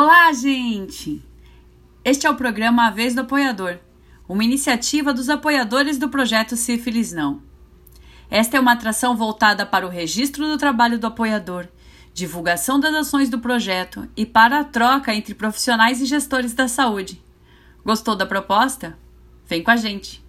Olá, gente! Este é o programa A Vez do Apoiador, uma iniciativa dos apoiadores do projeto Sífilis Não. Esta é uma atração voltada para o registro do trabalho do apoiador, divulgação das ações do projeto e para a troca entre profissionais e gestores da saúde. Gostou da proposta? Vem com a gente!